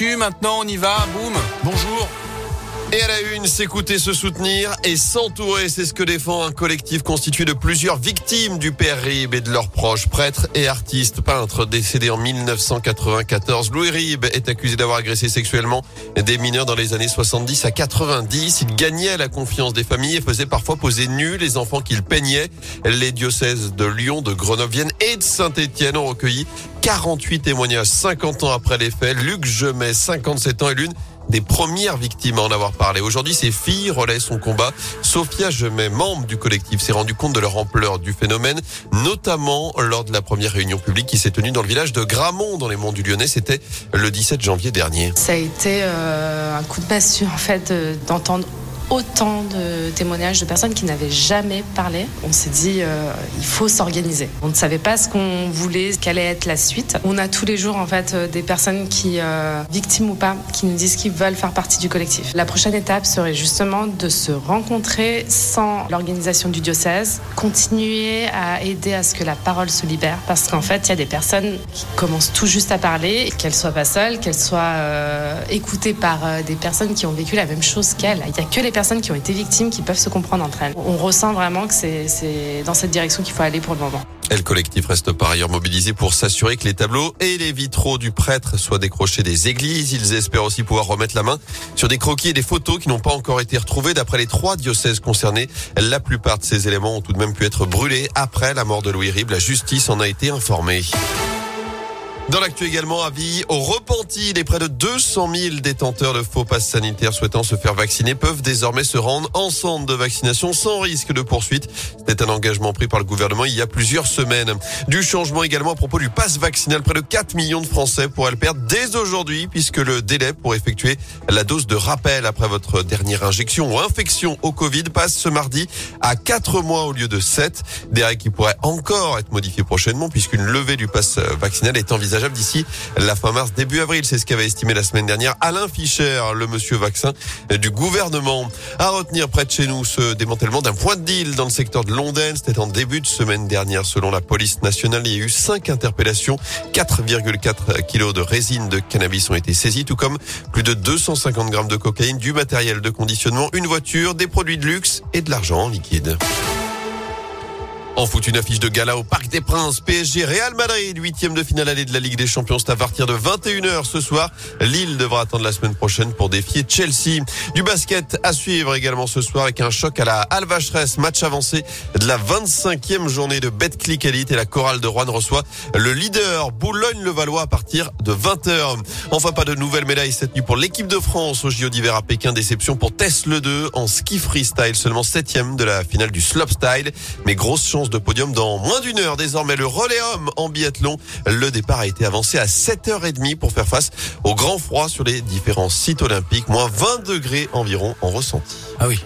Maintenant, on y va. Boum. Bonjour. Et à la une, s'écouter, se soutenir et s'entourer, c'est ce que défend un collectif constitué de plusieurs victimes du père Rib et de leurs proches, prêtres et artistes, peintres décédés en 1994. Louis Rib est accusé d'avoir agressé sexuellement des mineurs dans les années 70 à 90. Il gagnait la confiance des familles et faisait parfois poser nus les enfants qu'il peignait. Les diocèses de Lyon, de Grenoble, Vienne et de Saint-Étienne ont recueilli 48 témoignages 50 ans après les faits. Luc Gemet, 57 ans, et l'une des premières victimes à en avoir parlé. Aujourd'hui, ses filles relaient son combat. Sophia Gemet, membre du collectif, s'est rendu compte de leur ampleur du phénomène, notamment lors de la première réunion publique qui s'est tenue dans le village de Gramont, dans les monts du Lyonnais. C'était le 17 janvier dernier. Ça a été euh, un coup de massue, en fait, d'entendre autant de témoignages de personnes qui n'avaient jamais parlé. On s'est dit, euh, il faut s'organiser. On ne savait pas ce qu'on voulait, quelle allait être la suite. On a tous les jours, en fait, euh, des personnes qui, euh, victimes ou pas, qui nous disent qu'ils veulent faire partie du collectif. La prochaine étape serait justement de se rencontrer sans l'organisation du diocèse, continuer à aider à ce que la parole se libère, parce qu'en fait, il y a des personnes qui commencent tout juste à parler, qu'elles soient pas seules, qu'elles soient écoutées par des personnes qui ont vécu la même chose qu'elles. Il n'y a que les qui ont été victimes qui peuvent se comprendre entre elles. On ressent vraiment que c'est dans cette direction qu'il faut aller pour le moment. Et le collectif reste par ailleurs mobilisé pour s'assurer que les tableaux et les vitraux du prêtre soient décrochés des églises. Ils espèrent aussi pouvoir remettre la main sur des croquis et des photos qui n'ont pas encore été retrouvés. D'après les trois diocèses concernés, la plupart de ces éléments ont tout de même pu être brûlés après la mort de Louis Rib. La justice en a été informée. Dans l'actu également, avis au repenti, les près de 200 000 détenteurs de faux passes sanitaires souhaitant se faire vacciner peuvent désormais se rendre en centre de vaccination sans risque de poursuite. C'était un engagement pris par le gouvernement il y a plusieurs semaines. Du changement également à propos du pass vaccinal. Près de 4 millions de Français pourraient le perdre dès aujourd'hui puisque le délai pour effectuer la dose de rappel après votre dernière injection ou infection au Covid passe ce mardi à 4 mois au lieu de 7. Des règles qui pourraient encore être modifiées prochainement puisqu'une levée du pass vaccinal est envisagée d'ici la fin mars, début avril. C'est ce qu'avait estimé la semaine dernière Alain Fischer, le monsieur vaccin du gouvernement. À retenir près de chez nous ce démantèlement d'un point de deal dans le secteur de Londaine. C'était en début de semaine dernière. Selon la police nationale, il y a eu cinq interpellations. 4,4 kilos de résine de cannabis ont été saisis, tout comme plus de 250 grammes de cocaïne, du matériel de conditionnement, une voiture, des produits de luxe et de l'argent en liquide. En foot, une affiche de gala au Parc des Princes. PSG Real Madrid, huitième de finale allée de la Ligue des Champions. C'est à partir de 21h ce soir. Lille devra attendre la semaine prochaine pour défier Chelsea. Du basket à suivre également ce soir avec un choc à la Alvacheresse. Match avancé de la 25e journée de Betclic Elite et la chorale de Rouen reçoit le leader Boulogne-le-Valois à partir de 20h. Enfin, pas de nouvelles médailles cette nuit pour l'équipe de France au JO d'hiver à Pékin. Déception pour Tesla 2 en ski freestyle. Seulement septième de la finale du slopestyle. Mais grosse chance de podium dans moins d'une heure. Désormais, le relais en biathlon. Le départ a été avancé à 7h30 pour faire face au grand froid sur les différents sites olympiques. Moins 20 degrés environ en ressenti. Ah oui.